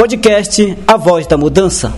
Podcast A Voz da Mudança.